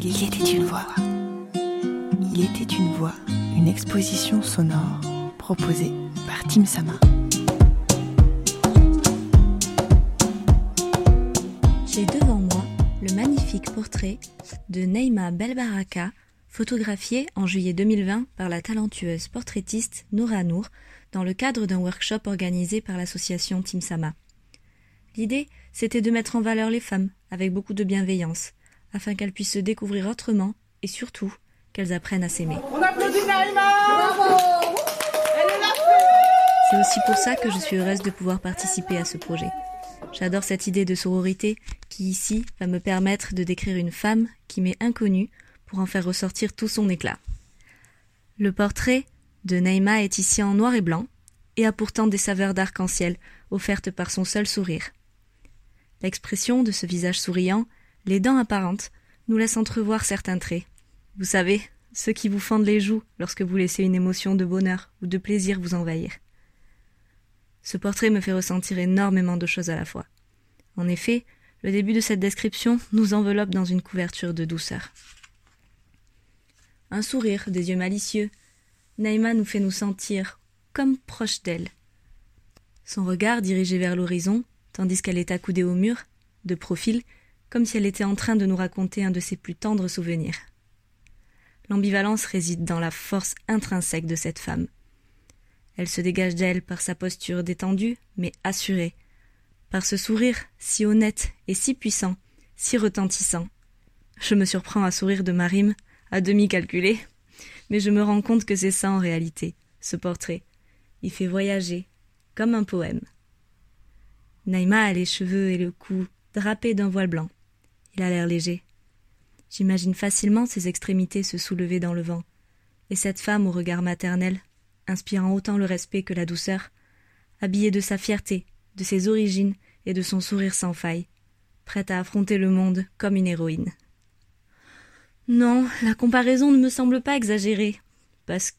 Il était une voix. Il était une voix, une exposition sonore proposée par Tim Sama. J'ai devant moi le magnifique portrait de Neima Belbaraka, photographié en juillet 2020 par la talentueuse portraitiste Noura Nour dans le cadre d'un workshop organisé par l'association Tim Sama. L'idée, c'était de mettre en valeur les femmes avec beaucoup de bienveillance, afin qu'elles puissent se découvrir autrement et surtout qu'elles apprennent à s'aimer. On applaudit Naïma C'est aussi pour ça que je suis heureuse de pouvoir participer à ce projet. J'adore cette idée de sororité qui ici va me permettre de décrire une femme qui m'est inconnue pour en faire ressortir tout son éclat. Le portrait de Naïma est ici en noir et blanc et a pourtant des saveurs d'arc-en-ciel offertes par son seul sourire. L'expression de ce visage souriant, les dents apparentes, nous laisse entrevoir certains traits. Vous savez, ceux qui vous fendent les joues lorsque vous laissez une émotion de bonheur ou de plaisir vous envahir. Ce portrait me fait ressentir énormément de choses à la fois. En effet, le début de cette description nous enveloppe dans une couverture de douceur. Un sourire, des yeux malicieux, Naïma nous fait nous sentir comme proches d'elle. Son regard dirigé vers l'horizon tandis qu'elle est accoudée au mur, de profil, comme si elle était en train de nous raconter un de ses plus tendres souvenirs. L'ambivalence réside dans la force intrinsèque de cette femme. Elle se dégage d'elle par sa posture détendue, mais assurée, par ce sourire si honnête et si puissant, si retentissant. Je me surprends à sourire de ma rime, à demi calculé, mais je me rends compte que c'est ça en réalité, ce portrait. Il fait voyager, comme un poème. Naïma a les cheveux et le cou drapés d'un voile blanc. Il a l'air léger. J'imagine facilement ses extrémités se soulever dans le vent, et cette femme au regard maternel, inspirant autant le respect que la douceur, habillée de sa fierté, de ses origines et de son sourire sans faille, prête à affronter le monde comme une héroïne. Non, la comparaison ne me semble pas exagérée, parce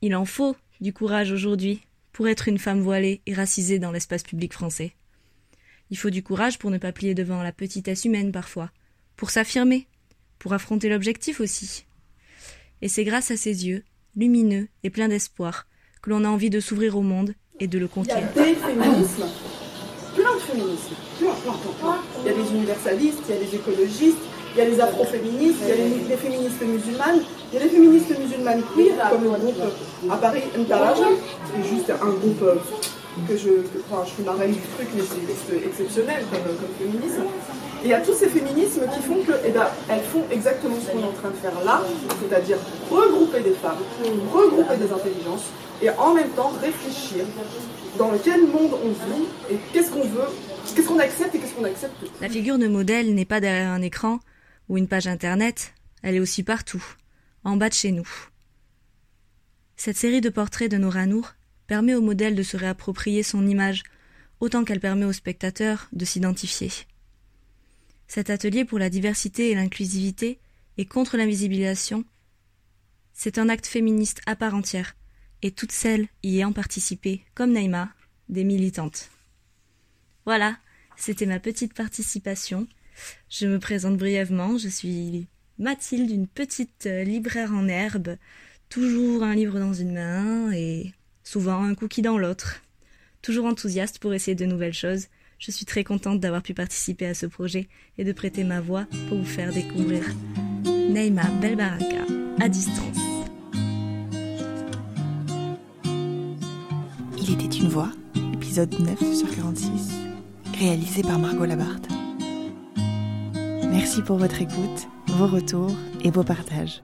qu'il en faut du courage aujourd'hui pour être une femme voilée et racisée dans l'espace public français. Il faut du courage pour ne pas plier devant la petitesse humaine parfois, pour s'affirmer, pour affronter l'objectif aussi. Et c'est grâce à ses yeux, lumineux et pleins d'espoir, que l'on a envie de s'ouvrir au monde et de le conquérir. Il y a des féminismes, plein de féminismes, plein, plein, plein, Il y a des universalistes, il y a des écologistes, il y a les afroféministes, il y a les, féministes musulmanes, il y a les féministes musulmanes queer, comme le groupe à Paris, Ntaraja, c'est juste un groupe euh, que je, enfin, je suis marraine du truc, mais c'est exceptionnel comme, féminisme. Et il y a tous ces féminismes qui font que, eh ben, elles font exactement ce qu'on est en train de faire là, c'est-à-dire regrouper des femmes, regrouper des intelligences, et en même temps réfléchir dans quel monde on vit et qu'est-ce qu'on veut, qu'est-ce qu'on accepte et qu'est-ce qu'on accepte. La figure de modèle n'est pas derrière un écran ou une page internet, elle est aussi partout, en bas de chez nous. Cette série de portraits de Nora Nour permet au modèle de se réapproprier son image, autant qu'elle permet au spectateur de s'identifier. Cet atelier pour la diversité et l'inclusivité et contre l'invisibilisation, c'est un acte féministe à part entière, et toutes celles y ayant participé, comme Naïma, des militantes. Voilà, c'était ma petite participation. Je me présente brièvement, je suis Mathilde, une petite libraire en herbe, toujours un livre dans une main et souvent un cookie dans l'autre. Toujours enthousiaste pour essayer de nouvelles choses, je suis très contente d'avoir pu participer à ce projet et de prêter ma voix pour vous faire découvrir Neima Belbaraka à distance. Il était une voix, épisode 9 sur 46, réalisé par Margot Labarthe. Merci pour votre écoute, vos retours et vos partages.